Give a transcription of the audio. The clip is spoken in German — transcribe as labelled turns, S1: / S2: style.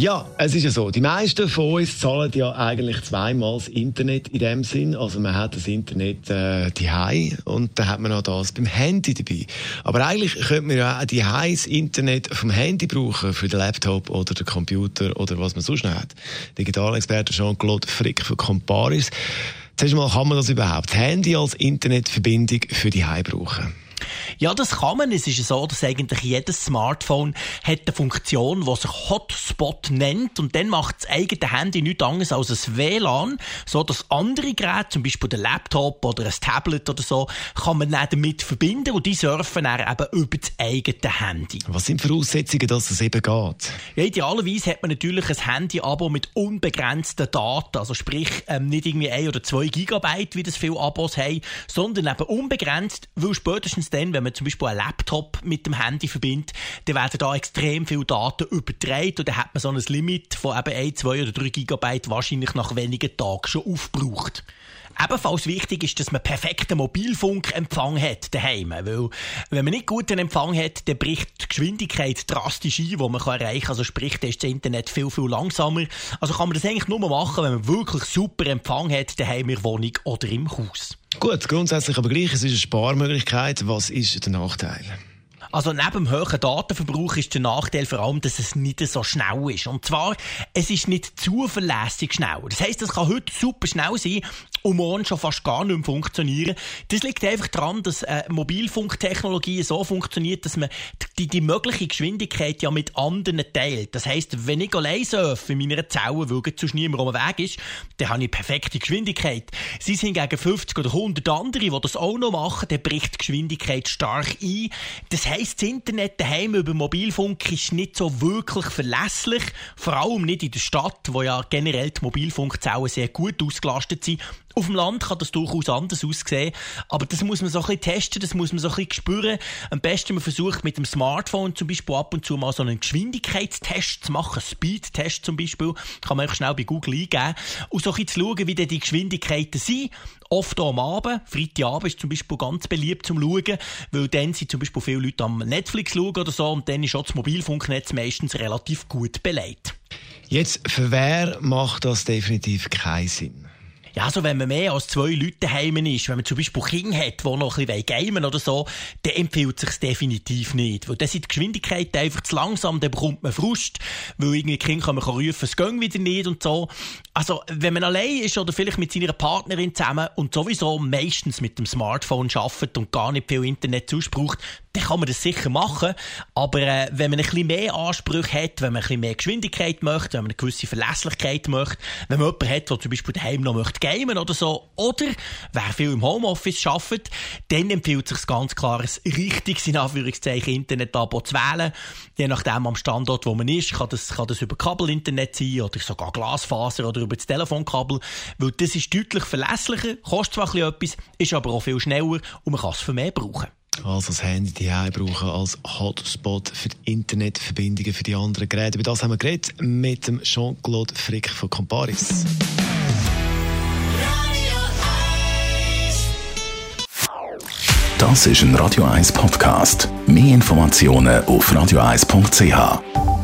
S1: Ja, es ist ja so. Die meisten von uns zahlen ja eigentlich zweimal das Internet in dem Sinn. Also man hat das Internet äh, die und dann hat man auch das beim Handy dabei. Aber eigentlich könnte man ja auch die das Internet vom Handy brauchen für den Laptop oder den Computer oder was man sonst noch hat. Digitalexperte Jean-Claude Frick von Comparis. Zuerst mal, kann man das überhaupt Handy als Internetverbindung für die brauchen?
S2: Ja, das kann man. Es ist so, dass eigentlich jedes Smartphone hat eine Funktion, die sich Hotspot nennt und dann macht das eigene Handy nichts anderes als ein WLAN, so dass andere Geräte, zum Beispiel der Laptop oder ein Tablet oder so, kann man dann damit verbinden und die surfen dann eben über das eigene Handy.
S1: Was sind die Voraussetzungen, dass das eben geht?
S2: Ja, idealerweise hat man natürlich ein Handy-Abo mit unbegrenzten Daten, also sprich ähm, nicht irgendwie ein oder zwei Gigabyte, wie das viele Abos haben, sondern eben unbegrenzt, weil spätestens dann, wenn man zum Beispiel einen Laptop mit dem Handy verbindet, dann werden da extrem viele Daten übertragen und dann hat man so ein Limit von eben 1, 2 oder 3 Gigabyte wahrscheinlich nach wenigen Tagen schon aufgebraucht. Ebenfalls wichtig ist, dass man perfekten Mobilfunkempfang hat daheim, weil wenn man nicht guten Empfang hat, dann bricht die Geschwindigkeit drastisch ein, die man erreichen kann. Also sprich, dann ist das Internet viel, viel langsamer. Also kann man das eigentlich nur machen, wenn man wirklich super Empfang hat daheim in der Wohnung oder im Haus.
S1: Gut, grundsätzlich aber gleich, es ist eine Sparmöglichkeit. Was ist der Nachteil?
S2: Also neben dem hohen Datenverbrauch ist der Nachteil vor allem, dass es nicht so schnell ist. Und zwar, es ist nicht zuverlässig schnell. Das heisst, es kann heute super schnell sein und morgen schon fast gar nicht mehr funktionieren. Das liegt einfach daran, dass äh, Mobilfunktechnologie so funktioniert, dass man die, die mögliche Geschwindigkeit ja mit anderen teilt. Das heisst, wenn ich allein surfe in meiner Zelle, weil sonst niemand um den Weg ist, dann habe ich perfekte Geschwindigkeit. Sie sind gegen 50 oder 100 andere, die das auch noch machen, dann bricht die Geschwindigkeit stark ein. Das heisst, heisst, das Internet daheim über Mobilfunk ist nicht so wirklich verlässlich. Vor allem nicht in der Stadt, wo ja generell die Mobilfunkzellen sehr gut ausgelastet sind. Auf dem Land kann das durchaus anders aussehen, aber das muss man so ein bisschen testen, das muss man so ein bisschen spüren. Am besten man versucht mit dem Smartphone zum Beispiel ab und zu mal so einen Geschwindigkeitstest zu machen, Speedtest zum Beispiel, kann man schnell bei Google eingeben und so ein bisschen zu schauen, wie denn die Geschwindigkeiten sind. Oft am Abend, Freitagabend ist zum Beispiel ganz beliebt zum Schauen, weil dann sind zum Beispiel viele Leute am Netflix schauen oder so und dann ist auch das Mobilfunknetz meistens relativ gut beleidigt.
S1: Jetzt, für wer macht das definitiv keinen Sinn?
S2: Ja, also wenn man mehr als zwei Leute daheim ist, wenn man zum Beispiel Kinder hat, die noch ein bisschen gamen oder so, dann empfiehlt es sich definitiv nicht. Weil dann sind die Geschwindigkeiten einfach zu langsam, dann bekommt man Frust, weil irgendwie Kinder kann man rufen, es geht wieder nicht und so. Also, wenn man allein ist oder vielleicht mit seiner Partnerin zusammen und sowieso meistens mit dem Smartphone arbeitet und gar nicht viel Internet braucht, dann kann man das sicher machen. Aber äh, wenn man ein bisschen mehr Ansprüche hat, wenn man ein bisschen mehr Geschwindigkeit möchte, wenn man eine gewisse Verlässlichkeit möchte, wenn man jemanden hat, der zum Beispiel daheim noch möchte gamen oder so, oder wer viel im Homeoffice arbeitet, dann empfiehlt sich ganz klar, ein richtiges, in Anführungszeichen, Internet-Abo zu wählen. Je nachdem am Standort, wo man ist, kann das, kann das über Kabelinternet sein oder sogar Glasfaser oder über das Telefonkabel, weil das ist deutlich verlässlicher, kostet zwar ein bisschen etwas, ist aber auch viel schneller und man kann es für mehr brauchen.
S1: Also das Handy die brauchen als Hotspot für die Internetverbindungen für die anderen Geräte. Über das haben wir geredet mit dem Jean-Claude Frick von Comparis.
S3: Das ist ein Radio 1 Podcast. Mehr Informationen auf radio1.ch.